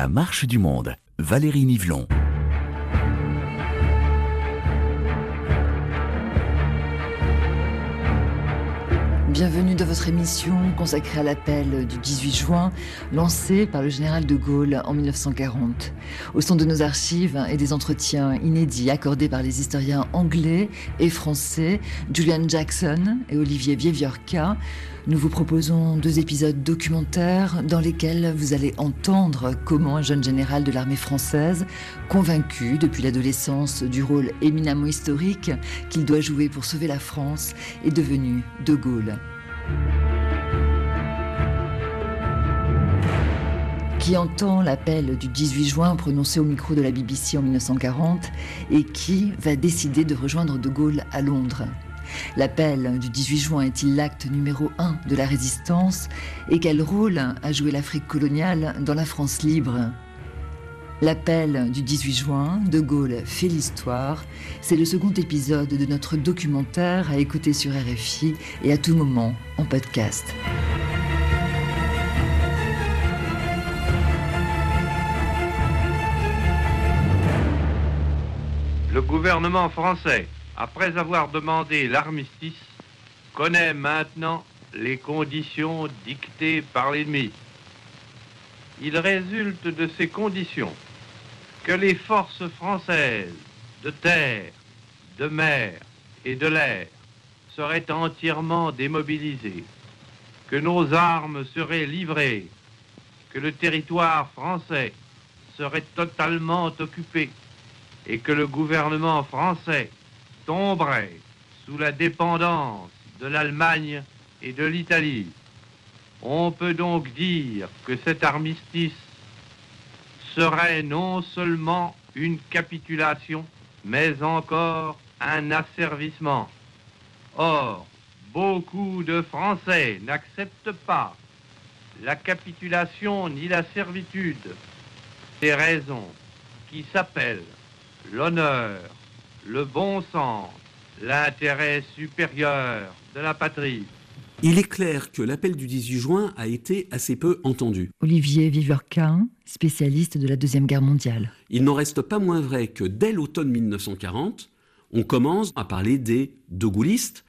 La marche du monde. Valérie Nivelon. Bienvenue dans votre émission consacrée à l'appel du 18 juin, lancé par le général de Gaulle en 1940. Au son de nos archives et des entretiens inédits accordés par les historiens anglais et français, Julian Jackson et Olivier Vieviorca, nous vous proposons deux épisodes documentaires dans lesquels vous allez entendre comment un jeune général de l'armée française, convaincu depuis l'adolescence du rôle éminemment historique qu'il doit jouer pour sauver la France, est devenu De Gaulle. qui entend l'appel du 18 juin prononcé au micro de la BBC en 1940 et qui va décider de rejoindre De Gaulle à Londres. L'appel du 18 juin est-il l'acte numéro un de la résistance et quel rôle a joué l'Afrique coloniale dans la France libre? L'appel du 18 juin, De Gaulle fait l'histoire. C'est le second épisode de notre documentaire à écouter sur RFI et à tout moment en podcast. Le gouvernement français, après avoir demandé l'armistice, connaît maintenant les conditions dictées par l'ennemi. Il résulte de ces conditions que les forces françaises de terre, de mer et de l'air seraient entièrement démobilisées, que nos armes seraient livrées, que le territoire français serait totalement occupé et que le gouvernement français tomberait sous la dépendance de l'Allemagne et de l'Italie. On peut donc dire que cet armistice serait non seulement une capitulation, mais encore un asservissement. Or, beaucoup de Français n'acceptent pas la capitulation ni la servitude. Ces raisons qui s'appellent l'honneur, le bon sens, l'intérêt supérieur de la patrie. Il est clair que l'appel du 18 juin a été assez peu entendu. Olivier Viverquin, spécialiste de la Deuxième Guerre mondiale. Il n'en reste pas moins vrai que dès l'automne 1940, on commence à parler des de gaullistes.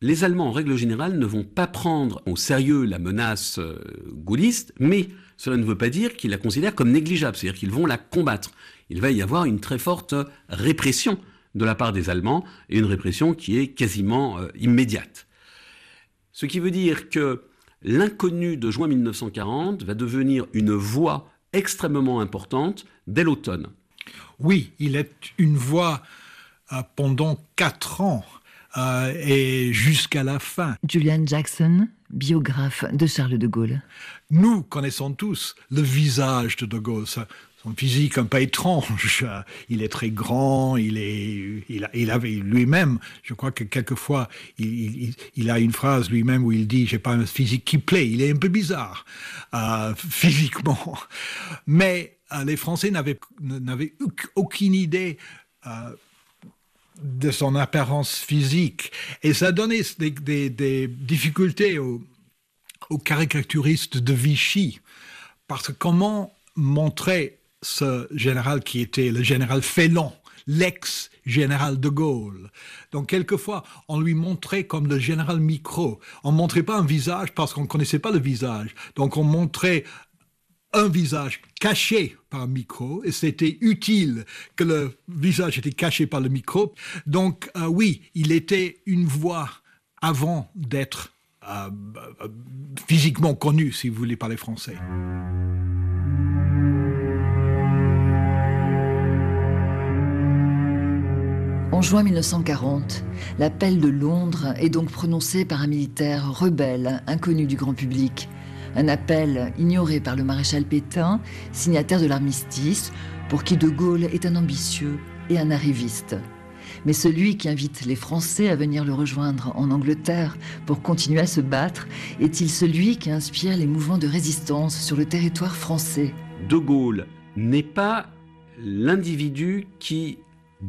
Les Allemands, en règle générale, ne vont pas prendre au sérieux la menace euh, gaulliste, mais cela ne veut pas dire qu'ils la considèrent comme négligeable, c'est-à-dire qu'ils vont la combattre. Il va y avoir une très forte répression de la part des Allemands, et une répression qui est quasiment euh, immédiate. Ce qui veut dire que l'inconnu de juin 1940 va devenir une voix extrêmement importante dès l'automne. Oui, il est une voix euh, pendant quatre ans euh, et jusqu'à la fin. Julian Jackson, biographe de Charles de Gaulle. Nous connaissons tous le visage de De Gaulle, physique un peu étrange. Il est très grand, il est, il, avait lui-même, je crois que quelquefois, il, a une phrase lui-même où il dit, j'ai pas un physique qui plaît. Il est un peu bizarre euh, physiquement, mais euh, les Français n'avaient n'avaient aucune idée. Euh, de son apparence physique. Et ça donnait des difficultés aux, aux caricaturistes de Vichy. Parce que comment montrer ce général qui était le général Félon, l'ex-général de Gaulle. Donc quelquefois, on lui montrait comme le général micro. On ne montrait pas un visage parce qu'on ne connaissait pas le visage. Donc on montrait un visage caché par un micro, et c'était utile que le visage était caché par le micro. Donc euh, oui, il était une voix avant d'être euh, euh, physiquement connu, si vous voulez parler français. En juin 1940, l'appel de Londres est donc prononcé par un militaire rebelle, inconnu du grand public. Un appel ignoré par le maréchal Pétain, signataire de l'armistice, pour qui De Gaulle est un ambitieux et un arriviste. Mais celui qui invite les Français à venir le rejoindre en Angleterre pour continuer à se battre, est-il celui qui inspire les mouvements de résistance sur le territoire français? De Gaulle n'est pas l'individu qui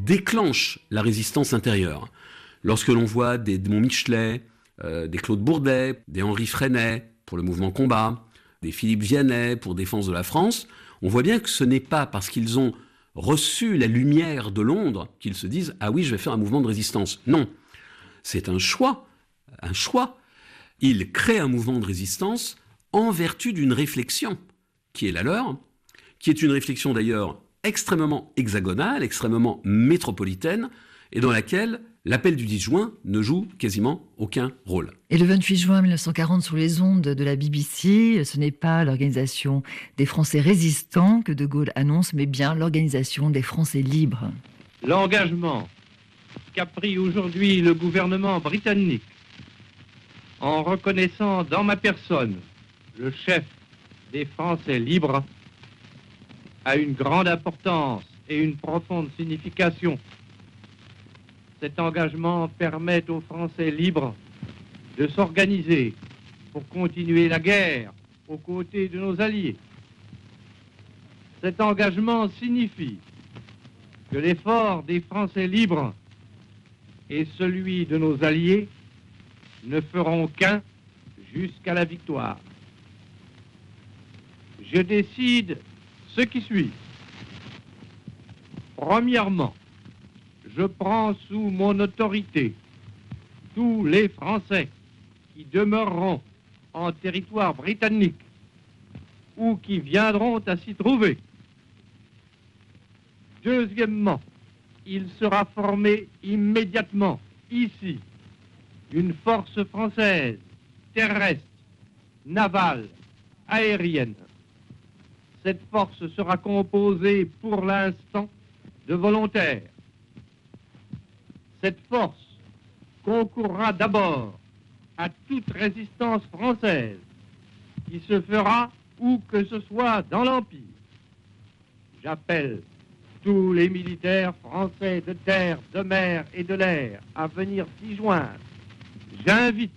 déclenche la résistance intérieure. Lorsque l'on voit des Edmond Michelet, euh, des Claude Bourdet, des Henri Freinet pour le mouvement combat, des Philippe Vianney pour défense de la France, on voit bien que ce n'est pas parce qu'ils ont reçu la lumière de Londres qu'ils se disent ah oui je vais faire un mouvement de résistance. Non, c'est un choix, un choix. Ils créent un mouvement de résistance en vertu d'une réflexion qui est la leur, qui est une réflexion d'ailleurs extrêmement hexagonale, extrêmement métropolitaine, et dans laquelle l'appel du 10 juin ne joue quasiment aucun rôle. Et le 28 juin 1940, sur les ondes de la BBC, ce n'est pas l'organisation des Français résistants que De Gaulle annonce, mais bien l'organisation des Français libres. L'engagement qu'a pris aujourd'hui le gouvernement britannique en reconnaissant dans ma personne le chef des Français libres a une grande importance et une profonde signification cet engagement permet aux Français libres de s'organiser pour continuer la guerre aux côtés de nos alliés. Cet engagement signifie que l'effort des Français libres et celui de nos alliés ne feront qu'un jusqu'à la victoire. Je décide ce qui suit. Premièrement, je prends sous mon autorité tous les Français qui demeureront en territoire britannique ou qui viendront à s'y trouver. Deuxièmement, il sera formé immédiatement ici une force française terrestre, navale, aérienne. Cette force sera composée pour l'instant de volontaires cette force concourra d'abord à toute résistance française qui se fera où que ce soit dans l'Empire. J'appelle tous les militaires français de terre, de mer et de l'air à venir s'y joindre. J'invite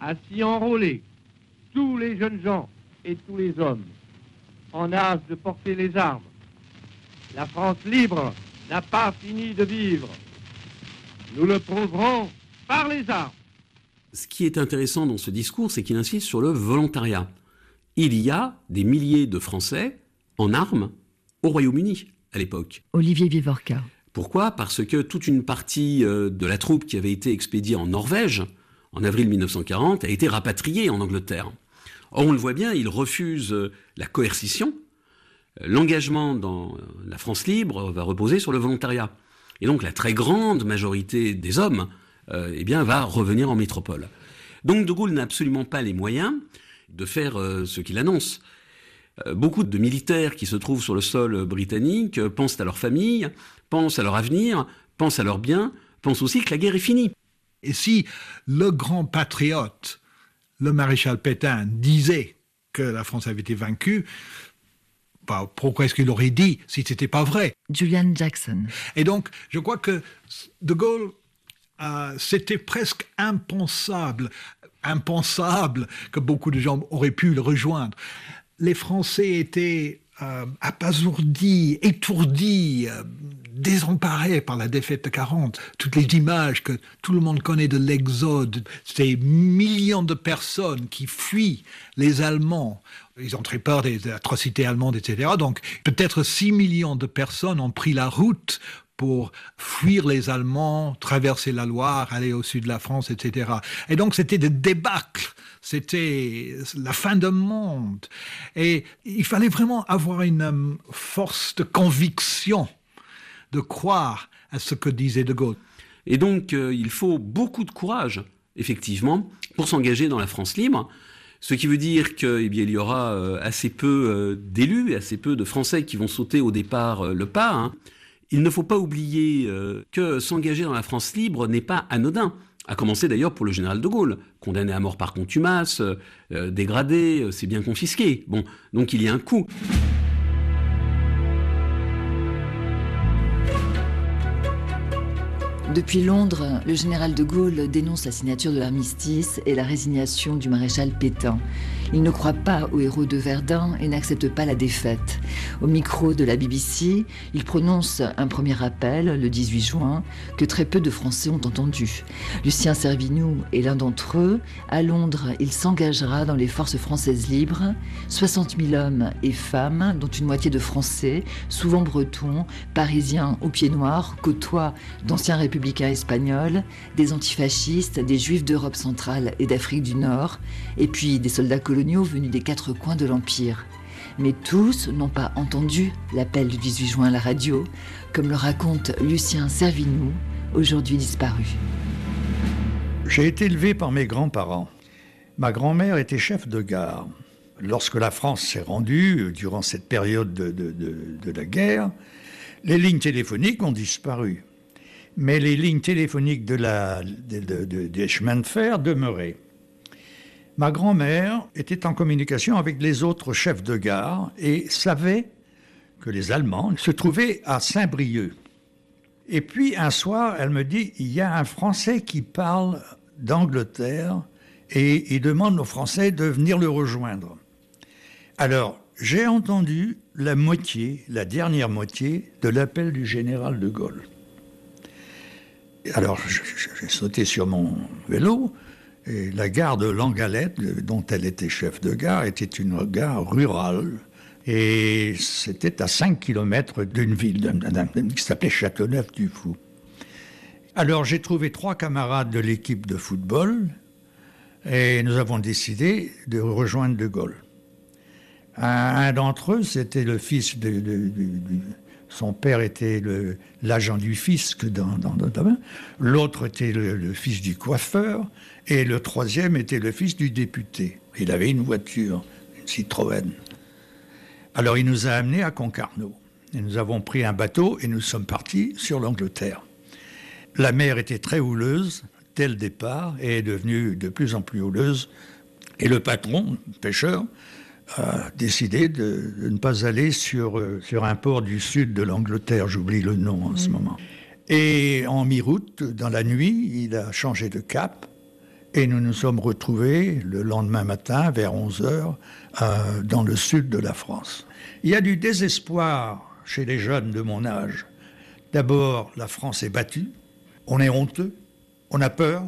à s'y enrôler tous les jeunes gens et tous les hommes en âge de porter les armes. La France libre n'a pas fini de vivre. Nous le prouverons par les armes. Ce qui est intéressant dans ce discours, c'est qu'il insiste sur le volontariat. Il y a des milliers de Français en armes au Royaume-Uni à l'époque. Olivier Vivorca. Pourquoi? Parce que toute une partie euh, de la troupe qui avait été expédiée en Norvège en avril 1940 a été rapatriée en Angleterre. On le voit bien, il refuse euh, la coercition. L'engagement dans la France libre va reposer sur le volontariat. Et donc la très grande majorité des hommes euh, eh va revenir en métropole. Donc De Gaulle n'a absolument pas les moyens de faire euh, ce qu'il annonce. Euh, beaucoup de militaires qui se trouvent sur le sol britannique pensent à leur famille, pensent à leur avenir, pensent à leurs biens, pensent aussi que la guerre est finie. Et si le grand patriote, le maréchal Pétain, disait que la France avait été vaincue, pourquoi est-ce qu'il aurait dit si ce n'était pas vrai? Julian Jackson. Et donc, je crois que De Gaulle, euh, c'était presque impensable, impensable que beaucoup de gens auraient pu le rejoindre. Les Français étaient euh, abasourdis, étourdis, euh, désemparés par la défaite de 40. Toutes les images que tout le monde connaît de l'exode, ces millions de personnes qui fuient les Allemands. Ils ont très peur des atrocités allemandes, etc. Donc peut-être 6 millions de personnes ont pris la route pour fuir les Allemands, traverser la Loire, aller au sud de la France, etc. Et donc c'était des débâcles, c'était la fin du monde. Et il fallait vraiment avoir une euh, force de conviction de croire à ce que disait De Gaulle. Et donc, euh, il faut beaucoup de courage, effectivement, pour s'engager dans la France libre. Ce qui veut dire qu'il eh y aura euh, assez peu euh, d'élus assez peu de Français qui vont sauter au départ le pas. Hein. Il ne faut pas oublier que s'engager dans la France libre n'est pas anodin. À commencer d'ailleurs pour le général de Gaulle, condamné à mort par contumace, dégradé, c'est bien confisqué. Bon, donc il y a un coût. Depuis Londres, le général de Gaulle dénonce la signature de l'armistice et la résignation du maréchal Pétain. Il ne croit pas aux héros de Verdun et n'accepte pas la défaite. Au micro de la BBC, il prononce un premier appel le 18 juin que très peu de Français ont entendu. Lucien Servinou est l'un d'entre eux. À Londres, il s'engagera dans les forces françaises libres. 60 000 hommes et femmes, dont une moitié de Français, souvent bretons, parisiens aux pieds noirs, côtoient d'anciens républicains espagnols, des antifascistes, des juifs d'Europe centrale et d'Afrique du Nord, et puis des soldats coloniaux venus des quatre coins de l'Empire. Mais tous n'ont pas entendu l'appel du 18 juin à la radio, comme le raconte Lucien Servinou, aujourd'hui disparu. J'ai été élevé par mes grands-parents. Ma grand-mère était chef de gare. Lorsque la France s'est rendue, euh, durant cette période de, la guerre, les lignes téléphoniques ont disparu. Mais les lignes téléphoniques des chemins de fer demeuraient. Ma grand-mère était en communication avec les autres chefs de gare et savait que les Allemands se trouvaient à Saint-Brieuc. Et puis un soir, elle me dit, il y a un Français qui parle d'Angleterre et il demande aux Français de venir le rejoindre. Alors, j'ai entendu la moitié, la dernière moitié de l'appel du général de Gaulle. Alors, j'ai sauté sur mon vélo, la gare de Langalette, dont elle était chef de gare, était une gare rurale. Et c'était à 5 km d'une ville qui s'appelait Châteauneuf-du-Fou. Alors j'ai trouvé trois camarades de l'équipe de football et nous avons décidé de rejoindre De Gaulle. Un, d'entre eux, c'était le fils de, son père était l'agent du fisc dans, dans, domaine. L'autre était le, fils du coiffeur. Et le troisième était le fils du député. Il avait une voiture, une Citroën. Alors il nous a amenés à Concarneau. Et nous avons pris un bateau et nous sommes partis sur l'Angleterre. La mer était très houleuse dès le départ et est devenue de plus en plus houleuse. Et le patron, pêcheur, a décidé de, ne pas aller sur, euh, sur un port du sud de l'Angleterre, j'oublie le nom en ce moment. Et en mi-route, dans la nuit, il a changé de cap et nous nous sommes retrouvés le lendemain matin, vers 11 heures, euh, dans le sud de la France. Il y a du désespoir chez les jeunes de mon âge. D'abord, la France est battue, on est honteux, on a peur.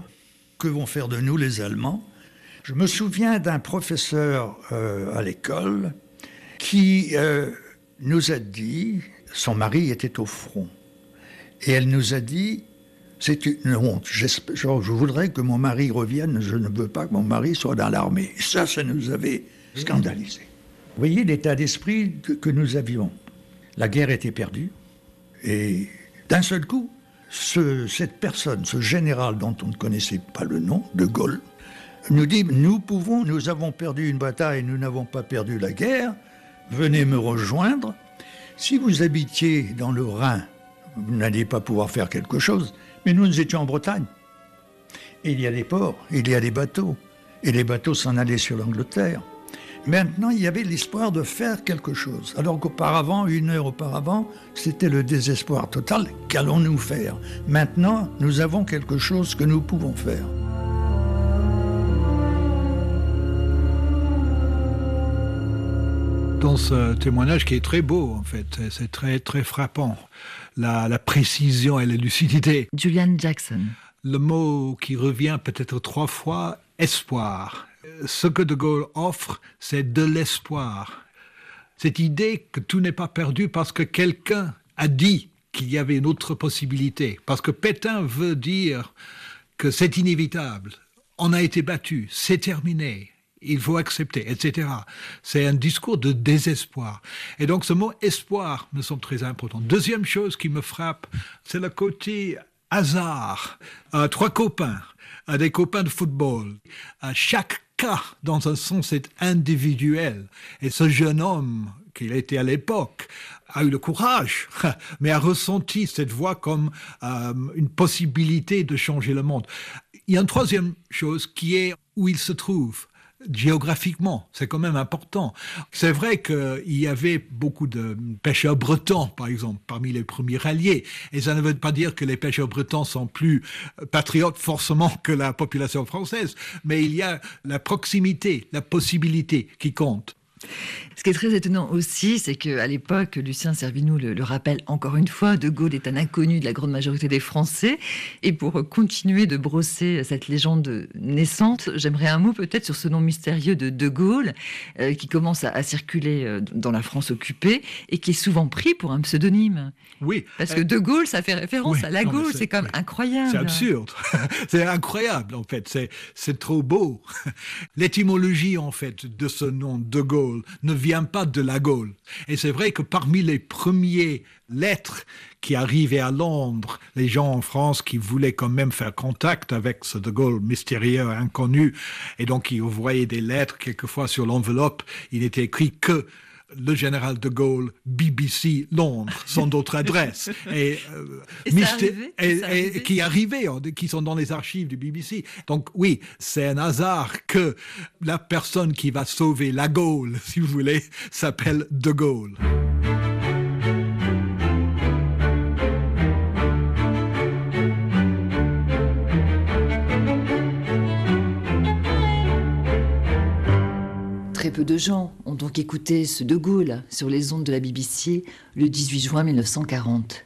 Que vont faire de nous les Allemands? Je me souviens d'un professeur euh, à l'école qui euh, nous a dit, son mari était au front, et elle nous a dit, c'est une honte. Je, voudrais que mon mari revienne. Je ne veux pas que mon mari soit dans l'armée. Ça, ça nous avait scandalisé. Vous voyez l'état d'esprit que, nous avions. La guerre était perdue. Et d'un seul coup, cette personne, ce général dont on ne connaissait pas le nom, de Gaulle, nous dit Nous pouvons, nous avons perdu une bataille, nous n'avons pas perdu la guerre. Venez me rejoindre. Si vous habitiez dans le Rhin, vous n'alliez pas pouvoir faire quelque chose. Mais nous, nous étions en Bretagne. il y a des ports, il y a des bateaux. Et les bateaux s'en allaient sur l'Angleterre. Maintenant, il y avait l'espoir de faire quelque chose. Alors qu'auparavant, une heure auparavant, c'était le désespoir total. Qu'allons-nous faire? Maintenant, nous avons quelque chose que nous pouvons faire. Dans ce témoignage qui est très beau, en fait, c'est très, très frappant la, précision et la lucidité. Julian Jackson. Le mot qui revient peut-être trois fois, espoir. Ce que De Gaulle offre, c'est de l'espoir. Cette idée que tout n'est pas perdu parce que quelqu'un a dit qu'il y avait une autre possibilité. Parce que Pétain veut dire que c'est inévitable. On a été battu, c'est terminé il faut accepter, etc. C'est un discours de désespoir. Et donc ce mot espoir me semble très important. Deuxième chose qui me frappe, c'est le côté hasard. Euh, trois copains, euh, des copains de football. Euh, chaque cas, dans un sens, est individuel. Et ce jeune homme, qu'il était à l'époque, a eu le courage, mais a ressenti cette voix comme une possibilité de changer le monde. Il y a une troisième chose qui est où il se trouve géographiquement. C'est quand même important. C'est vrai qu'il y avait beaucoup de pêcheurs bretons, par exemple, parmi les premiers alliés. Et ça ne veut pas dire que les pêcheurs bretons sont plus patriotes forcément que la population française. Mais il y a la proximité, la possibilité qui compte. Ce qui est très étonnant aussi, c'est qu'à l'époque, Lucien Servinou le, le, rappelle encore une fois, De Gaulle est un inconnu de la grande majorité des Français. Et pour continuer de brosser cette légende naissante, j'aimerais un mot peut-être sur ce nom mystérieux de De Gaulle, euh, qui commence à, à, circuler euh, dans la France occupée et qui est souvent pris pour un pseudonyme. Oui. Parce que De Gaulle, ça fait référence oui, à la Gaule, c'est quand même oui. incroyable. C'est absurde. c'est incroyable, en fait. C'est trop beau. L'étymologie, en fait, de ce nom De Gaulle, ne vient pas de la Gaule. Et c'est vrai que parmi les premiers lettres qui arrivaient à Londres, les gens en France qui voulaient quand même faire contact avec ce De Gaulle mystérieux, inconnu, et donc ils voyaient des lettres quelquefois sur l'enveloppe, il était écrit que le général de Gaulle, BBC Londres, sans d'autres adresses, et, euh, et, arrivé, et, et qui arrivaient, qui sont dans les archives du BBC. Donc oui, c'est un hasard que la personne qui va sauver la Gaule, si vous voulez, s'appelle de Gaulle. Très peu de gens ont donc écouté ce De Gaulle sur les ondes de la BBC le 18 juin 1940.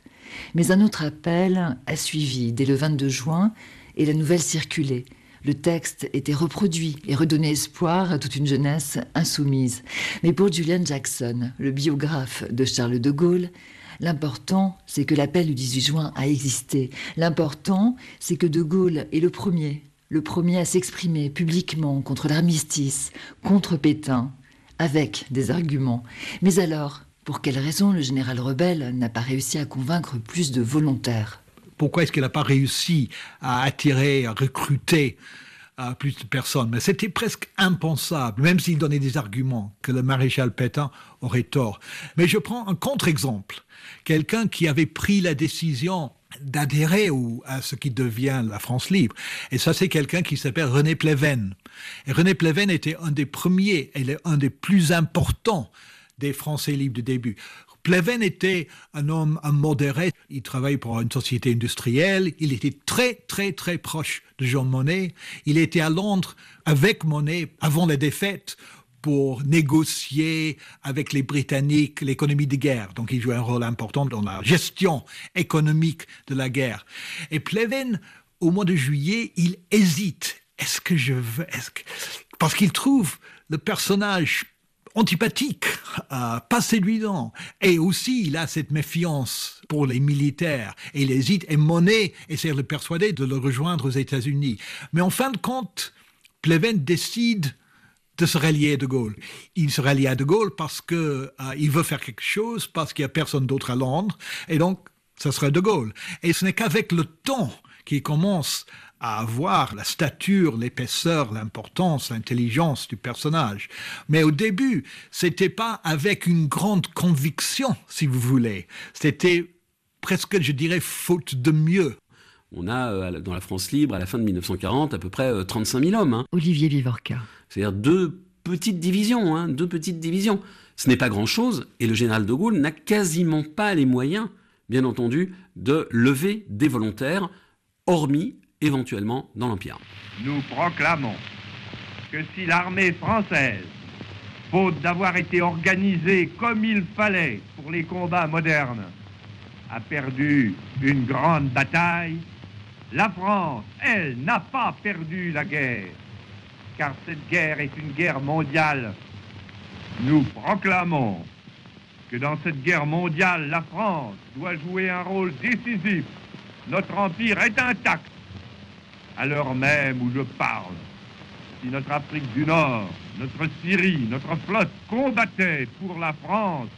Mais un autre appel a suivi dès le 22 juin et la nouvelle circulait. Le texte était reproduit et redonnait espoir à toute une jeunesse insoumise. Mais pour Julian Jackson, le biographe de Charles de Gaulle, l'important, c'est que l'appel du 18 juin a existé. L'important, c'est que de Gaulle est le premier le premier à s'exprimer publiquement contre l'armistice, contre Pétain, avec des arguments. Mais alors, pour quelle raison le général rebelle n'a pas réussi à convaincre plus de volontaires? Pourquoi est-ce qu'il n'a pas réussi à attirer, à recruter à plus de personnes? Mais c'était presque impensable, même s'il donnait des arguments, que le maréchal Pétain aurait tort. Mais je prends un contre-exemple. Quelqu'un qui avait pris la décision d'adhérer à ce qui devient la France libre. Et ça, c'est quelqu'un qui s'appelle René Pleven. Et René Pleven était un des premiers, et un des plus importants des Français libres du début. Pleven était un homme un modéré. Il travaillait pour une société industrielle. Il était très, très, très proche de Jean Monnet. Il était à Londres avec Monnet avant la défaite pour négocier avec les Britanniques l'économie de guerre. Donc il jouait un rôle important dans la gestion économique de la guerre. Et Pleven, au mois de juillet, il hésite. Est-ce que je veux... Parce qu'il trouve le personnage antipathique, pas séduisant. Et aussi, il a cette méfiance pour les militaires. Et il hésite. Et Monet essaie de le persuader de le rejoindre aux États-Unis. Mais en fin de compte, Pleven décide de se rallier à De Gaulle. Il se rallie à De Gaulle parce que euh, il veut faire quelque chose, parce qu'il n'y a personne d'autre à Londres, et donc ce serait De Gaulle. Et ce n'est qu'avec le temps qu'il commence à avoir la stature, l'épaisseur, l'importance, l'intelligence du personnage. Mais au début, c'était pas avec une grande conviction, si vous voulez. C'était presque, je dirais, faute de mieux. On a euh, dans la France libre, à la fin de 1940, à peu près 35 000 hommes. Hein. Olivier Vivorca. C'est-à-dire deux petites divisions, hein, deux petites divisions. Ce n'est pas grand-chose, et le général de Gaulle n'a quasiment pas les moyens, bien entendu, de lever des volontaires, hormis éventuellement dans l'Empire. Nous proclamons que si l'armée française, faute d'avoir été organisée comme il fallait pour les combats modernes, a perdu une grande bataille, la France, elle, n'a pas perdu la guerre, car cette guerre est une guerre mondiale. Nous proclamons que dans cette guerre mondiale, la France doit jouer un rôle décisif. Notre empire est intact. À l'heure même où je parle, si notre Afrique du Nord, notre Syrie, notre flotte combattait pour la France,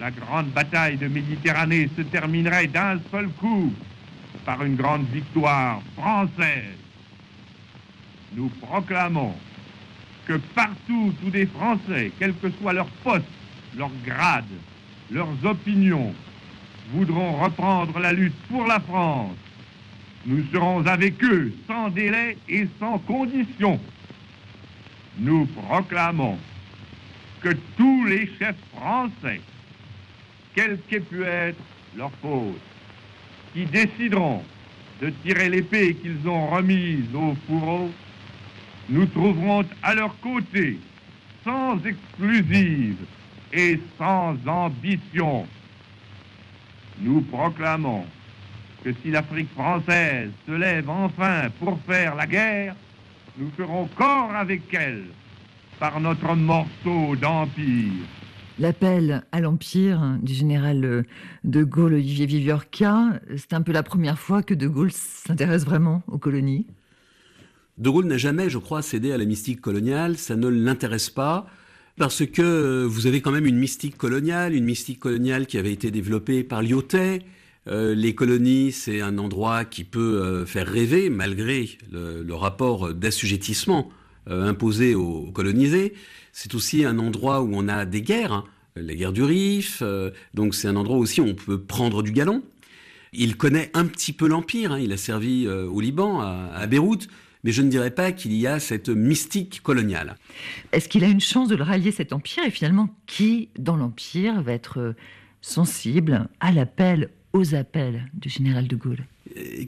la grande bataille de Méditerranée se terminerait d'un seul coup par une grande victoire française. Nous proclamons que partout où des Français, quel que soit leur poste, leur grade, leurs opinions, voudront reprendre la lutte pour la France, nous serons avec eux sans délai et sans condition. nous proclamons que tous les chefs français, quelle qu'ait pu être leur faute, qui décideront de tirer l'épée qu'ils ont remise au fourreau, nous trouverons à leur côté, sans exclusive et sans ambition. Nous proclamons que si l'Afrique française se lève enfin pour faire la guerre, nous ferons corps avec elle par notre morceau d'empire. L'appel à l'Empire du général de Gaulle, Olivier Viviorca, c'est un peu la première fois que de Gaulle s'intéresse vraiment aux colonies De Gaulle n'a jamais, je crois, cédé à la mystique coloniale, ça ne l'intéresse pas, parce que vous avez quand même une mystique coloniale, une mystique coloniale qui avait été développée par Lyotet. Euh, les colonies, c'est un endroit qui peut euh, faire rêver, malgré le, rapport d'assujettissement euh, imposé aux colonisés. C'est aussi un endroit où on a des guerres, hein. la guerre du Rif, euh, donc c'est un endroit aussi où on peut prendre du galon. Il connaît un petit peu l'Empire, hein. il a servi euh, au Liban, à, Beyrouth, mais je ne dirais pas qu'il y a cette mystique coloniale. Est-ce qu'il a une chance de le rallier cet empire? Et finalement, qui dans l'empire va être euh, sensible à l'appel, aux appels du général de Gaulle?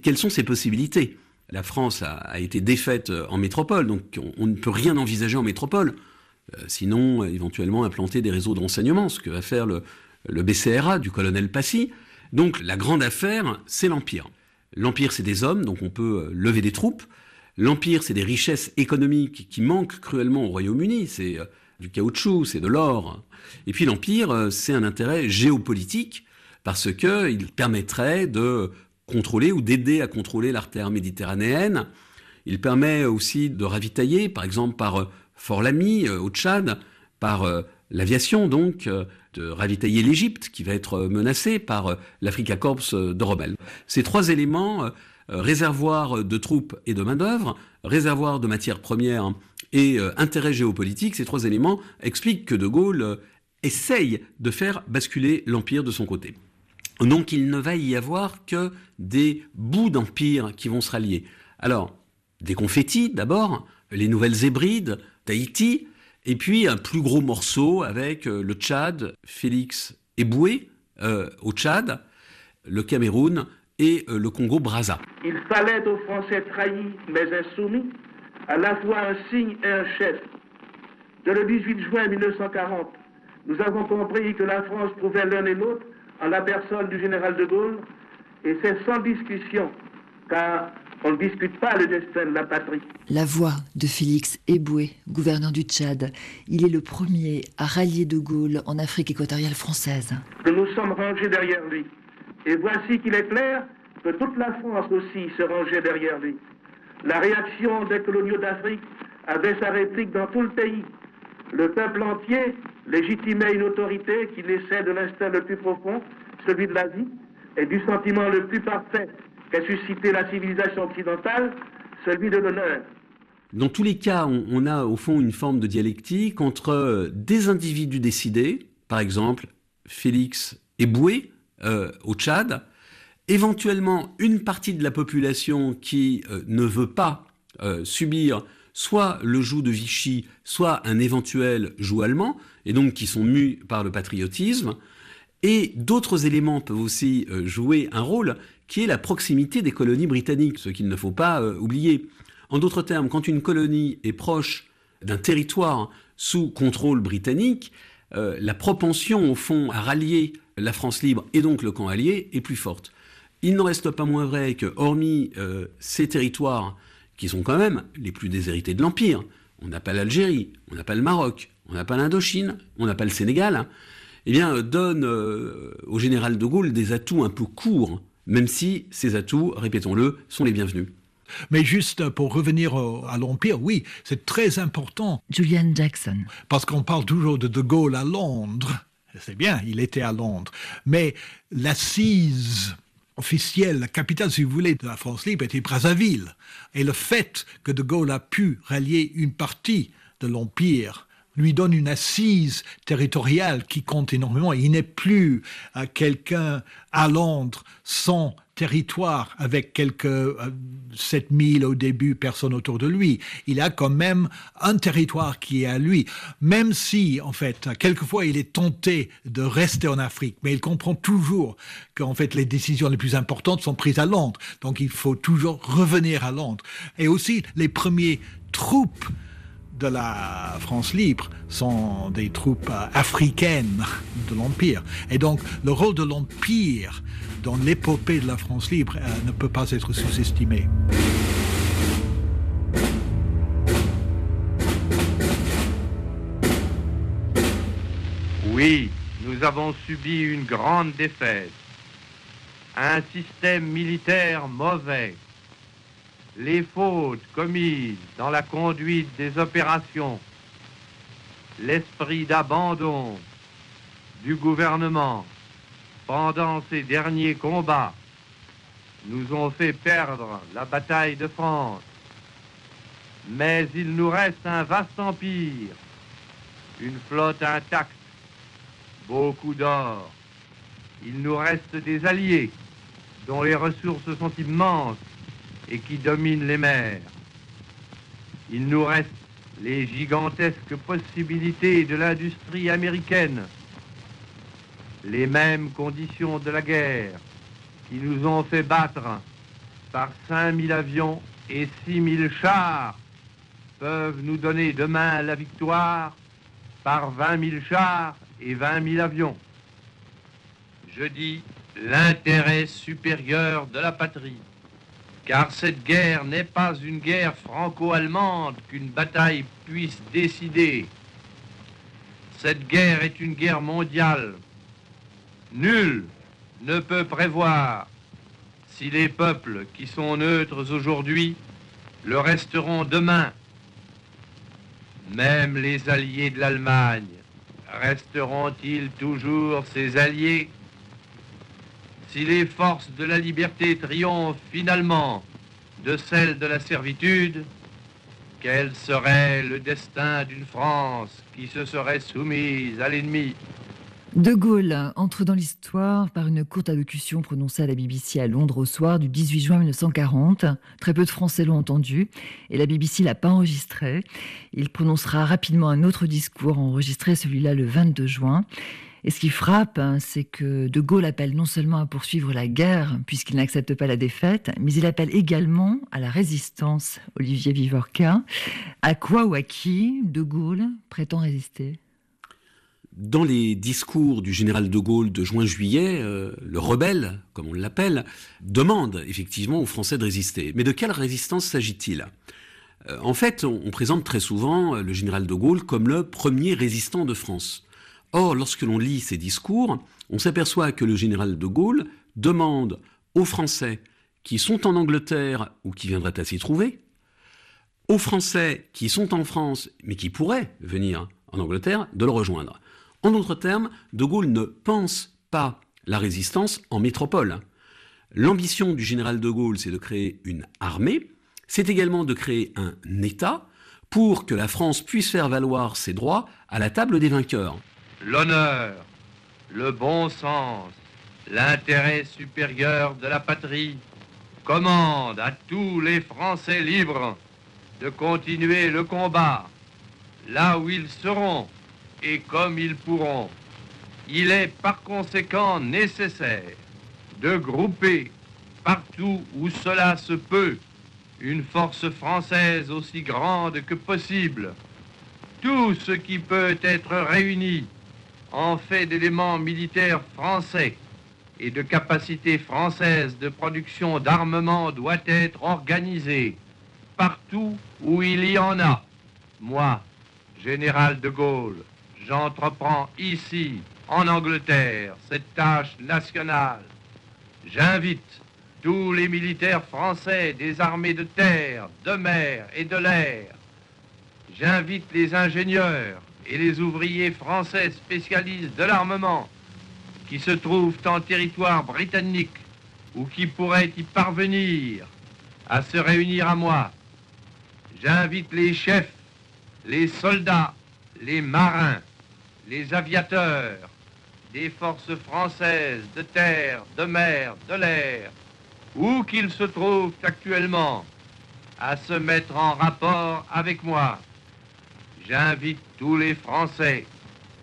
Quelles sont ses possibilités? La France a, été défaite en métropole, donc on ne peut rien envisager en métropole. Euh, sinon, éventuellement, implanter des réseaux de renseignement, ce que va faire le, BCRA du colonel Passy. Donc la grande affaire, c'est l'Empire. L'Empire, c'est des hommes, donc on peut euh, lever des troupes. L'Empire, c'est des richesses économiques qui manquent cruellement au Royaume-Uni. C'est euh, du caoutchouc, c'est de l'or. Et puis l'Empire, c'est un intérêt géopolitique parce qu'il permettrait de contrôler ou d'aider à contrôler l'artère méditerranéenne. Il permet aussi de ravitailler, par exemple par Fort Lamy, euh, au Tchad, par euh, l'aviation donc, euh, de ravitailler l'Égypte, qui va être menacée par l'Africa Corps de Rommel. Ces trois éléments, réservoir de troupes et de main-d'œuvre, réservoir de matières premières et intérêt géopolitique, ces trois éléments expliquent que De Gaulle essaye de faire basculer l'Empire de son côté. Donc il ne va y avoir que des bouts d'empire qui vont se rallier. Alors, des confettis d'abord, les nouvelles Hébrides, Tahiti, et puis un plus gros morceau avec euh, le Tchad, Félix Eboué euh, au Tchad, le Cameroun et euh, le Congo-Brazza. Il fallait aux Français trahis mais insoumis à la fois un signe et un chef. De le 18 juin 1940, nous avons compris que la France trouvait l'un et l'autre en la personne du général de Gaulle, et c'est sans discussion, car on ne discute pas le destin de la patrie. La voix de Félix Eboué, gouverneur du Tchad. Il est le premier à rallier De Gaulle en Afrique équatoriale française. Que nous sommes rangés derrière lui. Et voici qu'il est clair que toute la France aussi se rangeait derrière lui. La réaction des coloniaux d'Afrique avait sa réplique dans tout le pays. Le peuple entier légitimait une autorité qui laissait de l'instinct le plus profond, celui de la vie, et du sentiment le plus parfait qu'a suscité la civilisation occidentale, celui de l'honneur. Dans tous les cas, on, a au fond une forme de dialectique entre euh, des individus décidés, par exemple Félix Eboué euh, au Tchad, éventuellement une partie de la population qui euh, ne veut pas subir soit le joug de Vichy, soit un éventuel joug allemand, et donc qui sont mus par le patriotisme. Et d'autres éléments peuvent aussi jouer un rôle, qui est la proximité des colonies britanniques, ce qu'il ne faut pas euh, oublier. En d'autres termes, quand une colonie est proche d'un territoire sous contrôle britannique, euh, la propension au fond à rallier la France libre et donc le camp allié est plus forte. Il n'en reste pas moins vrai que, hormis euh, ces territoires qui sont quand même les plus déshérités de l'Empire, on n'a pas l'Algérie, on n'a pas le Maroc, on n'a pas l'Indochine, on n'a pas le Sénégal, hein, eh bien, donne au général de Gaulle des atouts un peu courts même si ces atouts, répétons-le, sont les bienvenus. Mais juste pour revenir à l'Empire, oui, c'est très important. Julian Jackson. Parce qu'on parle toujours de De Gaulle à Londres. C'est bien, il était à Londres. Mais l'assise officielle, la capitale, si vous voulez, de la France libre était Brazzaville. Et le fait que De Gaulle a pu rallier une partie de l'Empire lui donne une assise territoriale qui compte énormément. Il n'est plus euh, quelqu'un à Londres sans territoire avec quelques 7000 euh, au début personnes autour de lui. Il a quand même un territoire qui est à lui, même si, en fait, quelquefois il est tenté de rester en Afrique, mais il comprend toujours qu'en fait les décisions les plus importantes sont prises à Londres. Donc il faut toujours revenir à Londres. Et aussi les premiers troupes de la France libre sont des troupes africaines de l'Empire. Et donc le rôle de l'Empire dans l'épopée de la France libre euh, ne peut pas être sous-estimé. Oui, nous avons subi une grande défaite. Un système militaire mauvais. Les fautes commises dans la conduite des opérations. L'esprit d'abandon du gouvernement pendant ces derniers combats, nous ont fait perdre la bataille de France. Mais il nous reste un vaste empire, une flotte intacte, beaucoup d'or. Il nous reste des alliés dont les ressources sont immenses et qui dominent les mers. Il nous reste les gigantesques possibilités de l'industrie américaine les mêmes conditions de la guerre qui nous ont fait battre par 5000 avions et 6000 chars peuvent nous donner demain la victoire par 20 000 chars et 20 000 avions. Je dis l'intérêt supérieur de la patrie, car cette guerre n'est pas une guerre franco-allemande qu'une bataille puisse décider. Cette guerre est une guerre mondiale Nul ne peut prévoir si les peuples qui sont neutres aujourd'hui le resteront demain. Même les alliés de l'Allemagne resteront-ils toujours ses alliés? Si les forces de la liberté triomphent finalement de celles de la servitude, quel serait le destin d'une France qui se serait soumise à l'ennemi? De Gaulle entre dans l'histoire par une courte allocution prononcée à la BBC à Londres au soir du 18 juin 1940. Très peu de Français l'ont entendu et la BBC l'a pas enregistré. Il prononcera rapidement un autre discours enregistré, celui-là le 22 juin. Et ce qui frappe, hein, c'est que De Gaulle appelle non seulement à poursuivre la guerre, puisqu'il n'accepte pas la défaite, mais il appelle également à la résistance. Olivier Vivorca, à quoi ou à qui De Gaulle prétend résister? Dans les discours du général de Gaulle de juin-juillet, euh, le rebelle, comme on l'appelle, demande effectivement aux Français de résister. Mais de quelle résistance s'agit-il? Euh, En fait, on, présente très souvent euh, le général de Gaulle comme le premier résistant de France. Or, lorsque l'on lit ces discours, on s'aperçoit que le général de Gaulle demande aux Français qui sont en Angleterre ou qui viendraient à s'y trouver, aux Français qui sont en France mais qui pourraient venir en Angleterre, de le rejoindre. En d'autres termes, De Gaulle ne pense pas la résistance en métropole. L'ambition du général de Gaulle, c'est de créer une armée, c'est également de créer un État pour que la France puisse faire valoir ses droits à la table des vainqueurs. L'honneur, le bon sens, l'intérêt supérieur de la patrie commandent à tous les Français libres de continuer le combat là où ils seront et comme ils pourront. Il est par conséquent nécessaire de grouper partout où cela se peut une force française aussi grande que possible. Tout ce qui peut être réuni en fait d'éléments militaires français et de capacités françaises de production d'armement doit être organisé partout où il y en a. Moi, général de Gaulle, j'entreprends ici, en Angleterre, cette tâche nationale. J'invite tous les militaires français des armées de terre, de mer et de l'air. J'invite les ingénieurs et les ouvriers français spécialistes de l'armement qui se trouvent en territoire britannique ou qui pourraient y parvenir à se réunir à moi. J'invite les chefs, les soldats les marins, les aviateurs des forces françaises de terre, de mer, de l'air, où qu'ils se trouvent actuellement, à se mettre en rapport avec moi. J'invite tous les Français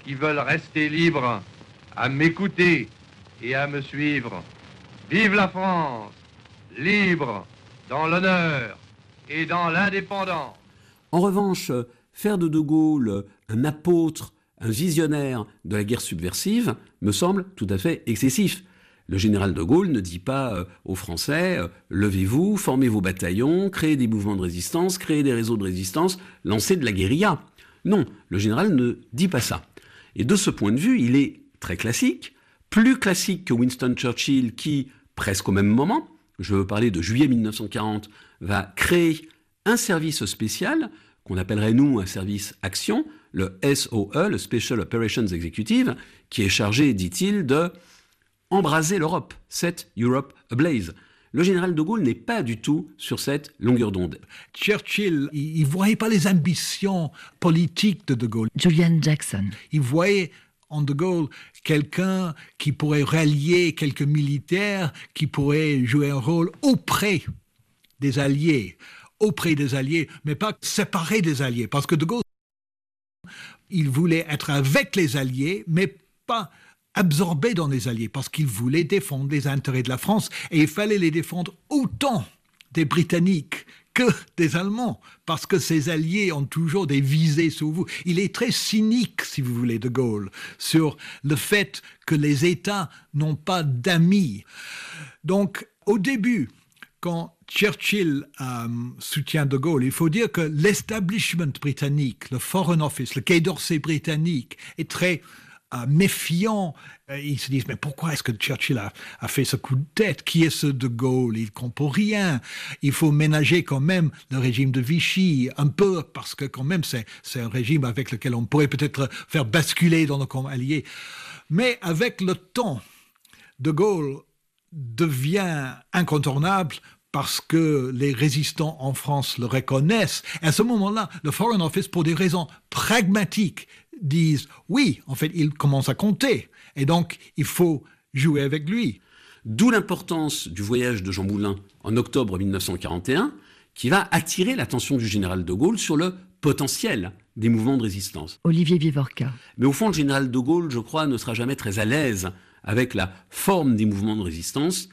qui veulent rester libres à m'écouter et à me suivre. Vive la France, libre dans l'honneur et dans l'indépendance. En revanche, faire de De Gaulle un apôtre, un visionnaire de la guerre subversive me semble tout à fait excessif. Le général de Gaulle ne dit pas euh, aux Français euh, levez-vous, formez vos bataillons, créez des mouvements de résistance, créez des réseaux de résistance, lancez de la guérilla. Non, le général ne dit pas ça. Et de ce point de vue, il est très classique, plus classique que Winston Churchill qui, presque au même moment, je veux parler de juillet 1940, va créer un service spécial qu'on appellerait nous un service action, le SOE, le Special Operations Executive, qui est chargé, dit-il, de embraser l'Europe, set Europe ablaze. Le général de Gaulle n'est pas du tout sur cette longueur d'onde. Churchill, il ne voyait pas les ambitions politiques de De Gaulle. Julian Jackson. Il voyait en De Gaulle quelqu'un qui pourrait rallier quelques militaires, qui pourrait jouer un rôle auprès des Alliés, auprès des Alliés, mais pas séparé des Alliés, parce que De Gaulle, il voulait être avec les Alliés, mais pas absorbé dans les Alliés, parce qu'il voulait défendre les intérêts de la France, et il fallait les défendre autant des Britanniques que des Allemands, parce que ces alliés ont toujours des visées sur vous. Il est très cynique, si vous voulez, de Gaulle, sur le fait que les États n'ont pas d'amis. Donc, au début, quand Churchill euh, soutient De Gaulle, il faut dire que l'establishment britannique, le Foreign Office, le Quai d'Orsay britannique, est très euh, méfiant. Euh, ils se disent, mais pourquoi est-ce que Churchill a, fait ce coup de tête? Qui est ce De Gaulle? Il ne comprend rien. Il faut ménager quand même le régime de Vichy, un peu, parce que quand même, c'est, un régime avec lequel on pourrait peut-être faire basculer dans le camp allié. Mais avec le temps, De Gaulle devient incontournable parce que les résistants en France le reconnaissent. à ce moment-là, le Foreign Office, pour des raisons pragmatiques, disent oui, en fait, il commence à compter. Et donc, il faut jouer avec lui. D'où l'importance du voyage de Jean Moulin en octobre 1941, qui va attirer l'attention du général de Gaulle sur le potentiel des mouvements de résistance. Olivier Vivorca. Mais au fond, le général de Gaulle, je crois, ne sera jamais très à l'aise avec la forme des mouvements de résistance.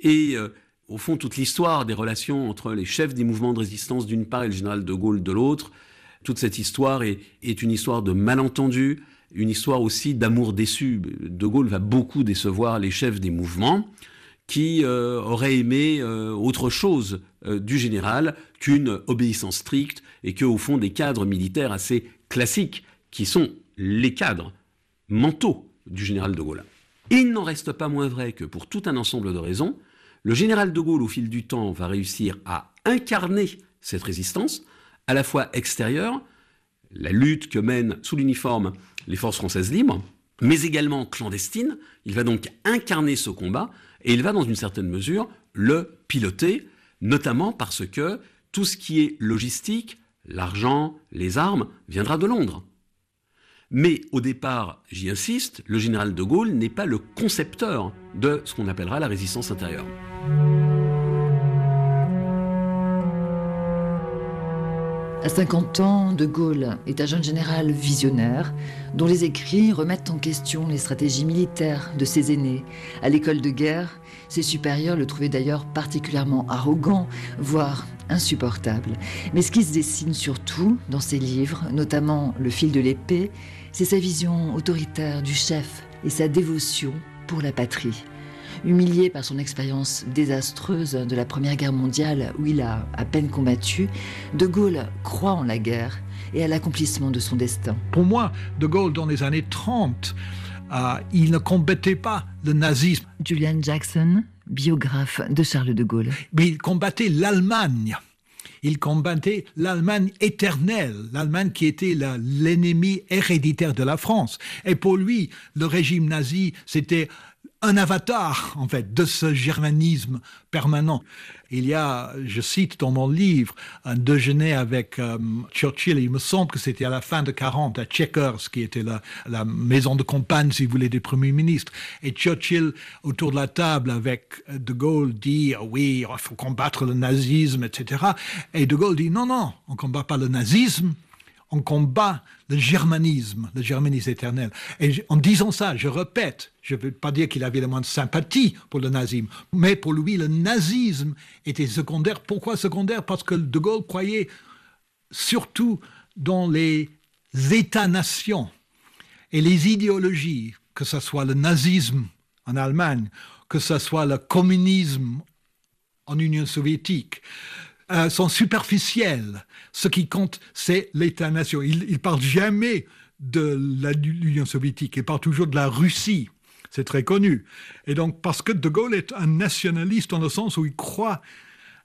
Et euh, au fond, toute l'histoire des relations entre les chefs des mouvements de résistance d'une part et le général de Gaulle de l'autre, toute cette histoire est, une histoire de malentendus, une histoire aussi d'amour déçu. De Gaulle va beaucoup décevoir les chefs des mouvements qui euh, auraient aimé euh, autre chose euh, du général qu'une obéissance stricte et que, au fond, des cadres militaires assez classiques, qui sont les cadres mentaux du général de Gaulle. Il n'en reste pas moins vrai que, pour tout un ensemble de raisons, le général de Gaulle, au fil du temps, va réussir à incarner cette résistance, à la fois extérieure, la lutte que mènent sous l'uniforme les forces françaises libres, mais également clandestine. Il va donc incarner ce combat et il va, dans une certaine mesure, le piloter, notamment parce que tout ce qui est logistique, l'argent, les armes, viendra de Londres. Mais au départ, j'y insiste, le général de Gaulle n'est pas le concepteur de ce qu'on appellera la résistance intérieure. À 50 ans, De Gaulle est un jeune général visionnaire dont les écrits remettent en question les stratégies militaires de ses aînés. À l'école de guerre, ses supérieurs le trouvaient d'ailleurs particulièrement arrogant, voire insupportable. Mais ce qui se dessine surtout dans ses livres, notamment Le fil de l'épée, c'est sa vision autoritaire du chef et sa dévotion pour la patrie. Humilié par son expérience désastreuse de la Première Guerre mondiale où il a à peine combattu, De Gaulle croit en la guerre et à l'accomplissement de son destin. Pour moi, De Gaulle, dans les années 30, euh, il ne combattait pas le nazisme. Julian Jackson, biographe de Charles de Gaulle. Mais il combattait l'Allemagne. Il combattait l'Allemagne éternelle, l'Allemagne qui était l'ennemi héréditaire de la France. Et pour lui, le régime nazi, c'était un avatar, en fait, de ce germanisme permanent. Il y a, je cite dans mon livre, un déjeuner avec euh, Churchill, il me semble que c'était à la fin de 40, à Checkers, qui était la, la maison de campagne, si vous voulez, des premiers ministres. Et Churchill, autour de la table avec De Gaulle, dit, ah oui, il faut combattre le nazisme, etc. Et De Gaulle dit, non, non, on ne combat pas le nazisme, on combat le germanisme, le germanisme éternel. Et en disant ça, je répète, je ne veux pas dire qu'il avait le moins de sympathie pour le nazisme, mais pour lui, le nazisme était secondaire. Pourquoi secondaire? Parce que De Gaulle croyait surtout dans les États-nations et les idéologies, que ce soit le nazisme en Allemagne, que ce soit le communisme en Union soviétique, euh, sont superficielles. Ce qui compte, c'est l'État-nation. Il ne parle jamais de l'Union soviétique, il parle toujours de la Russie. C'est très connu. Et donc, parce que De Gaulle est un nationaliste dans le sens où il croit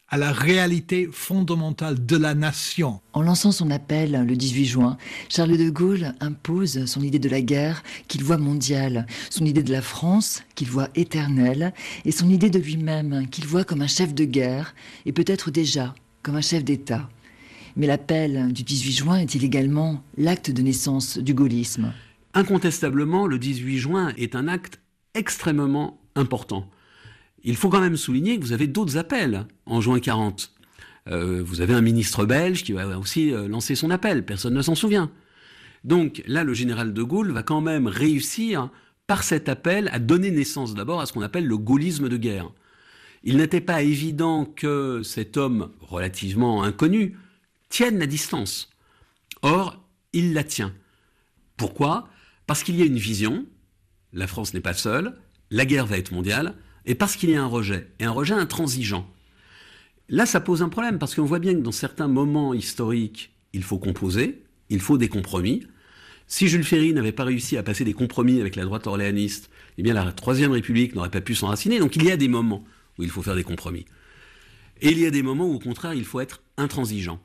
à la réalité fondamentale de la nation. En lançant son appel le 18 juin, Charles de Gaulle impose son idée de la guerre qu'il voit mondiale, son idée de la France qu'il voit éternelle, et son idée de lui-même qu'il voit comme un chef de guerre, et peut-être déjà comme un chef d'État. Mais l'appel du 18 juin est-il également l'acte de naissance du gaullisme? Incontestablement, le 18 juin est un acte extrêmement important. Il faut quand même souligner que vous avez d'autres appels en juin 40. Euh, vous avez un ministre belge qui va aussi euh, lancer son appel, personne ne s'en souvient. Donc là, le général de Gaulle va quand même réussir, par cet appel, à donner naissance d'abord à ce qu'on appelle le gaullisme de guerre. Il n'était pas évident que cet homme relativement inconnu tienne la distance. Or, il la tient. Pourquoi? Parce qu'il y a une vision, la France n'est pas seule, la guerre va être mondiale, et parce qu'il y a un rejet, et un rejet intransigeant. Là, ça pose un problème, parce qu'on voit bien que dans certains moments historiques, il faut composer, il faut des compromis. Si Jules Ferry n'avait pas réussi à passer des compromis avec la droite orléaniste, eh bien la Troisième République n'aurait pas pu s'enraciner. Donc il y a des moments où il faut faire des compromis. Et il y a des moments où, au contraire, il faut être intransigeant.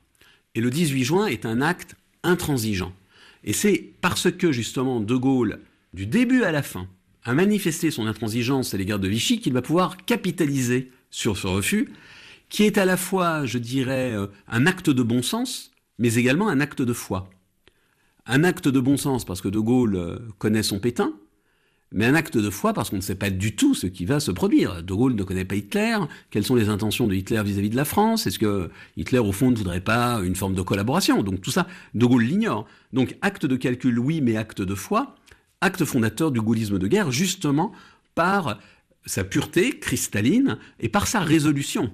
Et le 18 juin est un acte intransigeant. Et c'est parce que, justement, De Gaulle, du début à la fin, a manifesté son intransigeance à l'égard de Vichy qu'il va pouvoir capitaliser sur ce refus, qui est à la fois, je dirais, euh, un acte de bon sens, mais également un acte de foi. Un acte de bon sens parce que De Gaulle euh, connaît son pétain, mais un acte de foi parce qu'on ne sait pas du tout ce qui va se produire. De Gaulle ne connaît pas Hitler. Quelles sont les intentions de Hitler vis-à-vis de la France? Est-ce que Hitler, au fond, ne voudrait pas une forme de collaboration? Donc tout ça, De Gaulle l'ignore. Donc acte de calcul, oui, mais acte de foi, acte fondateur du gaullisme de guerre, justement par sa pureté cristalline et par sa résolution.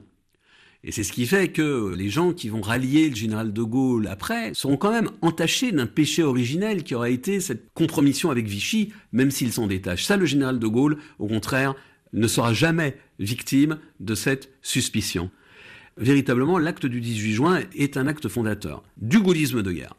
Et c'est ce qui fait que les gens qui vont rallier le général de Gaulle après seront quand même entachés d'un péché originel qui aura été cette compromission avec Vichy, même s'ils s'en détachent. Ça, le général de Gaulle, au contraire, ne sera jamais victime de cette suspicion. Véritablement, l'acte du 18 juin est un acte fondateur du gaullisme de guerre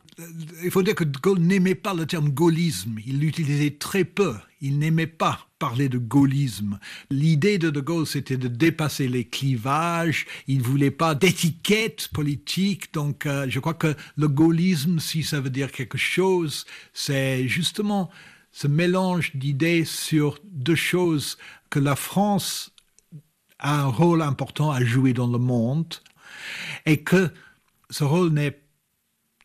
il faut dire que De Gaulle n'aimait pas le terme gaullisme. Il l'utilisait très peu. Il n'aimait pas parler de gaullisme. L'idée de De Gaulle, c'était de dépasser les clivages. Il ne voulait pas d'étiquette politique. Donc, euh, je crois que le gaullisme, si ça veut dire quelque chose, c'est justement ce mélange d'idées sur deux choses que la France a un rôle important à jouer dans le monde et que ce rôle n'est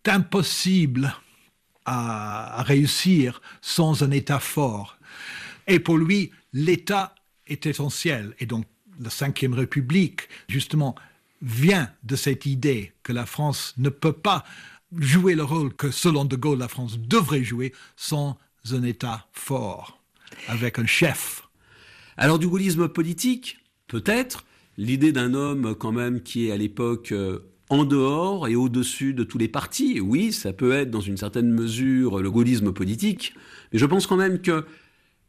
impossible à, réussir sans un État fort. Et pour lui, l'État est essentiel. Et donc, la Ve République, justement, vient de cette idée que la France ne peut pas jouer le rôle que, selon De Gaulle, la France devrait jouer sans un État fort, avec un chef. Alors, du gaullisme politique, peut-être, l'idée d'un homme quand même qui est à l'époque euh, en dehors et au-dessus de tous les partis. Oui, ça peut être dans une certaine mesure le gaullisme politique, mais je pense quand même que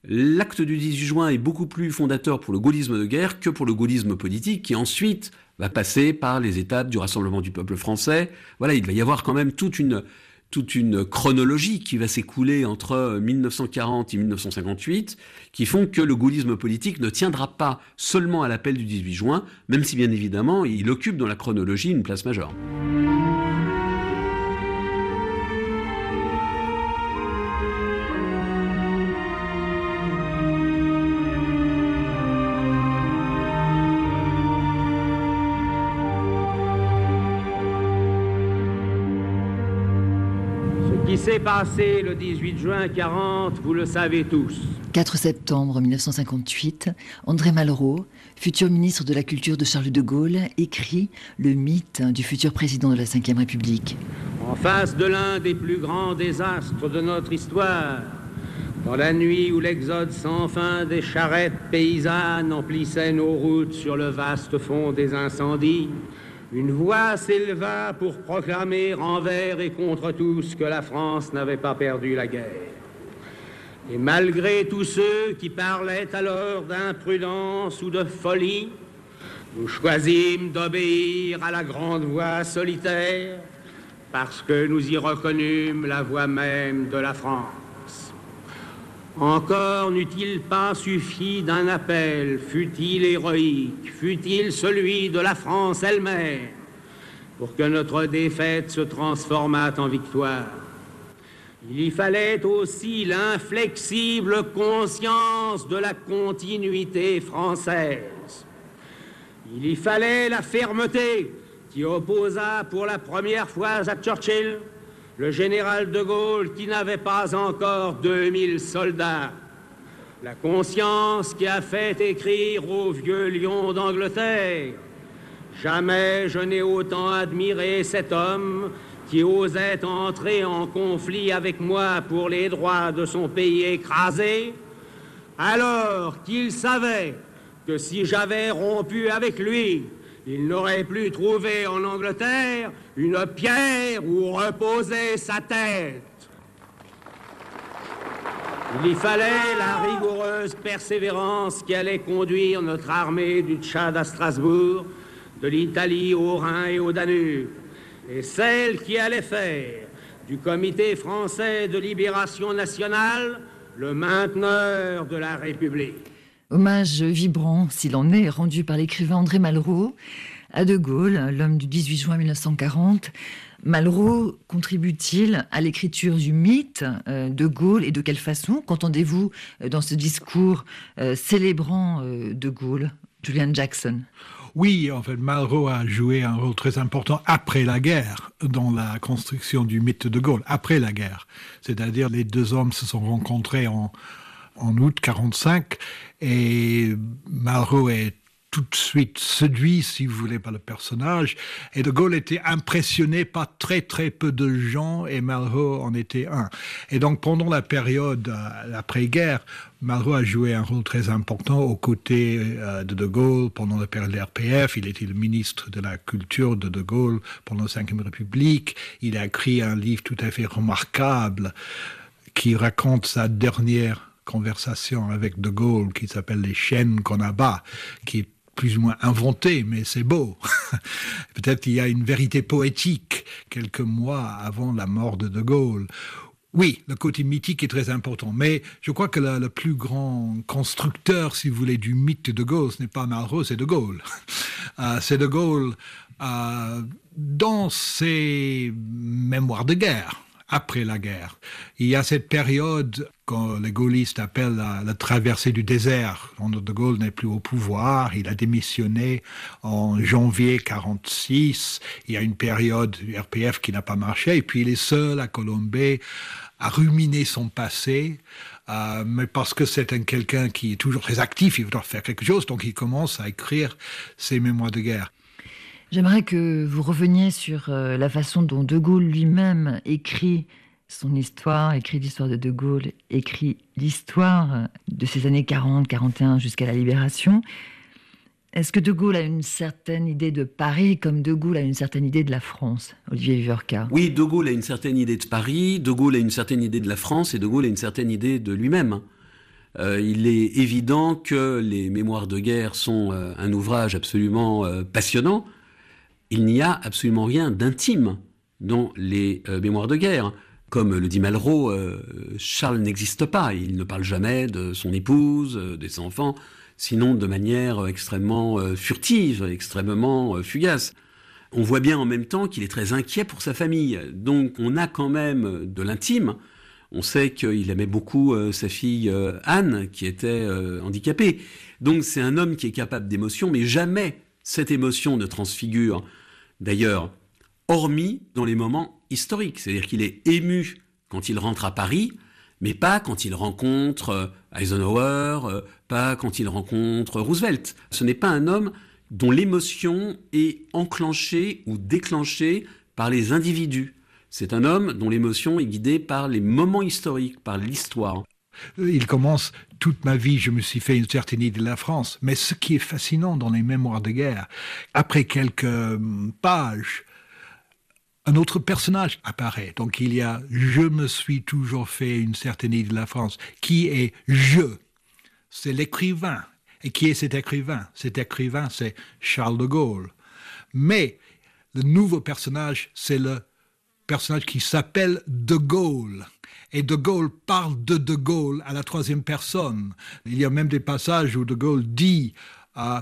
l'acte du 18 juin est beaucoup plus fondateur pour le gaullisme de guerre que pour le gaullisme politique, qui ensuite va passer par les étapes du rassemblement du peuple français. Voilà, il va y avoir quand même toute une toute une chronologie qui va s'écouler entre 1940 et 1958, qui font que le gaullisme politique ne tiendra pas seulement à l'appel du 18 juin, même si bien évidemment il occupe dans la chronologie une place majeure. Passé le 18 juin 40, vous le savez tous. 4 septembre 1958, André Malraux, futur ministre de la Culture de Charles de Gaulle, écrit Le mythe du futur président de la Ve République. En face de l'un des plus grands désastres de notre histoire, dans la nuit où l'exode sans fin des charrettes paysannes emplissait nos routes sur le vaste fond des incendies, une voix s'éleva pour proclamer envers et contre tous que la France n'avait pas perdu la guerre. Et malgré tous ceux qui parlaient alors d'imprudence ou de folie, nous choisîmes d'obéir à la grande voix solitaire parce que nous y reconnûmes la voix même de la France. Encore n'eût-il pas suffi d'un appel, fût-il héroïque, fût-il celui de la France elle-même, pour que notre défaite se transformât en victoire? Il y fallait aussi l'inflexible conscience de la continuité française. Il y fallait la fermeté qui opposa pour la première fois à Churchill le général de Gaulle qui n'avait pas encore 2000 soldats. La conscience qui a fait écrire au vieux lion d'Angleterre. Jamais je n'ai autant admiré cet homme qui osait entrer en conflit avec moi pour les droits de son pays écrasé, alors qu'il savait que si j'avais rompu avec lui, il n'aurait plus trouvé en Angleterre une pierre où reposer sa tête. Il y fallait la rigoureuse persévérance qui allait conduire notre armée du Tchad à Strasbourg, de l'Italie au Rhin et au Danube et celle qui allait faire du Comité français de libération nationale le mainteneur de la République. Hommage vibrant, s'il en est, rendu par l'écrivain André Malraux à De Gaulle, l'homme du 18 juin 1940. Malraux contribue-t-il à l'écriture du mythe euh, de Gaulle et de quelle façon? Qu'entendez-vous euh, dans ce discours euh, célébrant De Gaulle, Julian Jackson? Oui, en fait, Malraux a joué un rôle très important après la guerre dans la construction du mythe de Gaulle, après la guerre. C'est-à-dire les deux hommes se sont rencontrés en, en août 45 et Malraux est tout de suite séduit, si vous voulez, par le personnage. Et De Gaulle était impressionné par très très peu de gens et Malraux en était un. Et donc pendant la période euh, après-guerre, Malraux a joué un rôle très important aux côtés euh, de De Gaulle pendant la période de l'RPF. Il était le ministre de la Culture de De Gaulle pendant la Ve République. Il a écrit un livre tout à fait remarquable qui raconte sa dernière conversation avec De Gaulle qui s'appelle Les chaînes qu'on abat, qui est plus ou moins inventé, mais c'est beau. Peut-être qu'il y a une vérité poétique quelques mois avant la mort de De Gaulle. Oui, le côté mythique est très important, mais je crois que le, plus grand constructeur, si vous voulez, du mythe de Gaulle, ce n'est pas Malraux, c'est De Gaulle. Euh, c'est De Gaulle euh, dans ses mémoires de guerre après la guerre. Il y a cette période les gaullistes appellent la, traversée du désert. De Gaulle n'est plus au pouvoir, il a démissionné en janvier 46. Il y a une période du RPF qui n'a pas marché, et puis il est seul à Colombey à ruminer son passé. Euh, mais parce que c'est un quelqu'un qui est toujours très actif, il doit faire quelque chose, donc il commence à écrire ses mémoires de guerre. J'aimerais que vous reveniez sur euh, la façon dont De Gaulle lui-même écrit son histoire, écrit l'histoire de De Gaulle, écrit l'histoire de ces années 40, 41 jusqu'à la libération. Est-ce que De Gaulle a une certaine idée de Paris comme De Gaulle a une certaine idée de la France, Olivier Vivorca Oui, De Gaulle a une certaine idée de Paris, De Gaulle a une certaine idée de la France et De Gaulle a une certaine idée de lui-même. Euh, il est évident que les mémoires de guerre sont euh, un ouvrage absolument passionnant, il n'y a absolument rien d'intime dans les euh, mémoires de guerre. Comme le dit Malraux, euh, Charles n'existe pas. Il ne parle jamais de son épouse, euh, des enfants, sinon de manière extrêmement furtive, extrêmement fugace. On voit bien en même temps qu'il est très inquiet pour sa famille. Donc on a quand même de l'intime. On sait qu'il aimait beaucoup sa fille Anne, qui était handicapée. Donc c'est un homme qui est capable d'émotion, mais jamais cette émotion ne transfigure D'ailleurs, hormis dans les moments historiques, c'est-à-dire qu'il est ému quand il rentre à Paris, mais pas quand il rencontre euh, Eisenhower, euh, pas quand il rencontre Roosevelt. Ce n'est pas un homme dont l'émotion est enclenchée ou déclenchée par les individus. C'est un homme dont l'émotion est guidée par les moments historiques, par l'histoire. Il commence toute ma vie, je me suis fait une certaine idée de la France. Mais ce qui est fascinant dans les mémoires de guerre, après quelques hum, pages, un autre personnage apparaît. Donc il y a je me suis toujours fait une certaine idée de la France. Qui est je C'est l'écrivain. Et qui est cet écrivain? Cet écrivain, c'est Charles de Gaulle. Mais le nouveau personnage, c'est le personnage qui s'appelle De Gaulle. Et De Gaulle parle de De Gaulle à la troisième personne. Il y a même des passages où De Gaulle dit euh,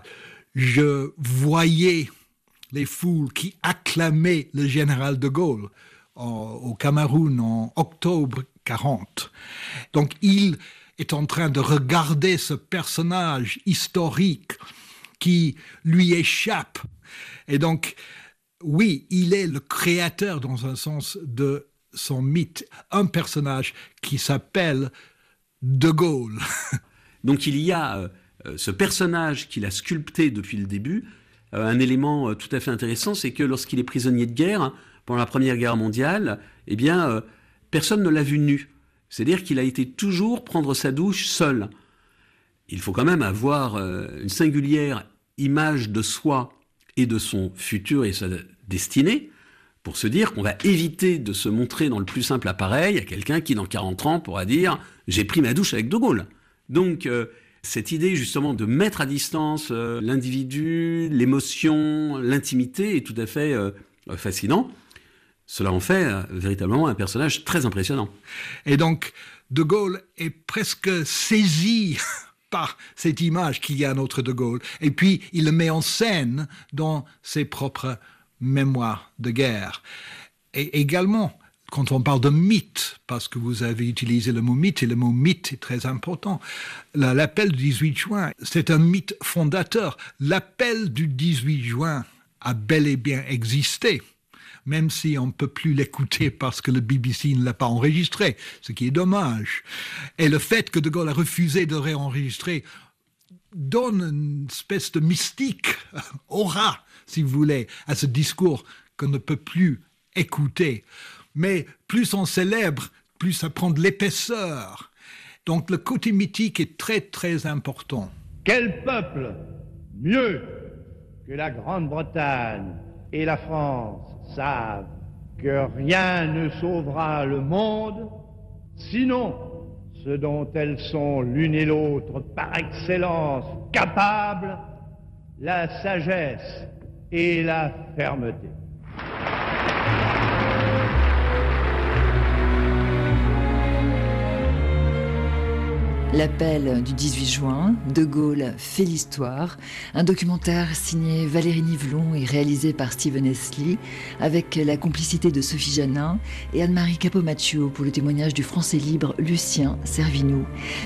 Je voyais les foules qui acclamaient le général de Gaulle au Cameroun en octobre 40. Donc il est en train de regarder ce personnage historique qui lui échappe. Et donc, oui, il est le créateur dans un sens de son mythe, un personnage qui s'appelle De Gaulle. Donc il y a euh, ce personnage qu'il a sculpté depuis le début, un élément euh, tout à fait intéressant, c'est que lorsqu'il est prisonnier de guerre, hein, pendant la Première Guerre mondiale, eh bien, euh, personne ne l'a vu nu. C'est-à-dire qu'il a été toujours prendre sa douche seul. Il faut quand même avoir une singulière image de soi et de son futur et sa destinée pour se dire qu'on va éviter de se montrer dans le plus simple appareil à quelqu'un qui, dans 40 ans, pourra dire j'ai pris ma douche avec De Gaulle. Donc, cette idée justement de mettre à distance euh, l'individu, l'émotion, l'intimité est tout à fait euh, fascinant. Cela en fait euh, véritablement un personnage très impressionnant. Et donc, De Gaulle est presque saisi par cette image qu'il y a à notre De Gaulle. Et puis, il le met en scène dans ses propres mémoires de guerre. Et également, quand on parle de mythe, parce que vous avez utilisé le mot mythe, et le mot mythe est très important, l'appel du 18 juin, c'est un mythe fondateur. L'appel du 18 juin a bel et bien existé, même si on ne peut plus l'écouter parce que le BBC ne l'a pas enregistré, ce qui est dommage. Et le fait que De Gaulle a refusé de réenregistrer donne une espèce de mystique, aura, si vous voulez, à ce discours qu'on ne peut plus écouter mais plus on célèbre, plus ça prend de l'épaisseur. Donc le côté mythique est très très important. Quel peuple mieux que la Grande-Bretagne et la France savent que rien ne sauvera le monde, sinon ce dont elles sont l'une et l'autre par excellence capables, la sagesse et la fermeté. L'appel du 18 juin, De Gaulle fait l'histoire, un documentaire signé Valérie Nivelon et réalisé par Steven Esli, avec la complicité de Sophie Janin et Anne-Marie Capomaccio pour le témoignage du français libre Lucien Servinou.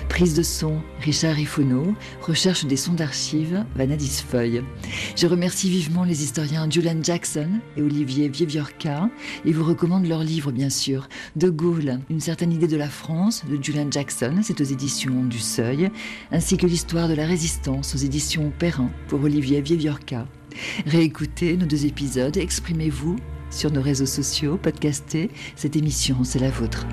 Prise de son, Richard Ifono, recherche des sons d'archives, Vanadis Feuille. Je remercie vivement les historiens Julian Jackson et Olivier Vieviorca et vous recommande leur livre, bien sûr, De Gaulle, une certaine idée de la France, de Julian Jackson, c'est aux éditions du Seuil, ainsi que l'histoire de la résistance aux éditions Perrin pour Olivier Vieviorca. Réécoutez nos deux épisodes, exprimez-vous sur nos réseaux sociaux, podcastez, cette émission, c'est la vôtre.